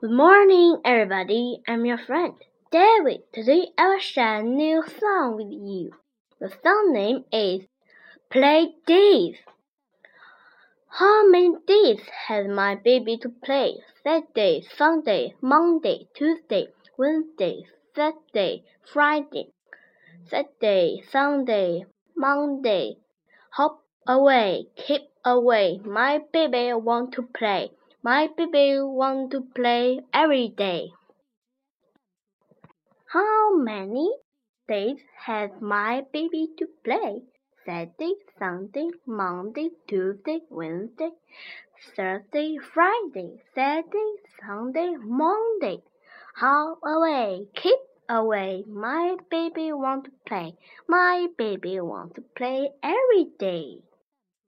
Good morning, everybody. I'm your friend, David. Today I will share a new song with you. The song name is Play Days. How many days has my baby to play? Saturday, Sunday, Monday, Tuesday, Wednesday, Thursday, Friday. Saturday, Sunday, Monday. Hop away, keep away. My baby want to play. My baby want to play every day. How many days has my baby to play? Saturday, Sunday, Monday, Tuesday, Wednesday, Thursday, Friday, Saturday, Sunday, Monday. How away, keep away. My baby want to play. My baby want to play every day.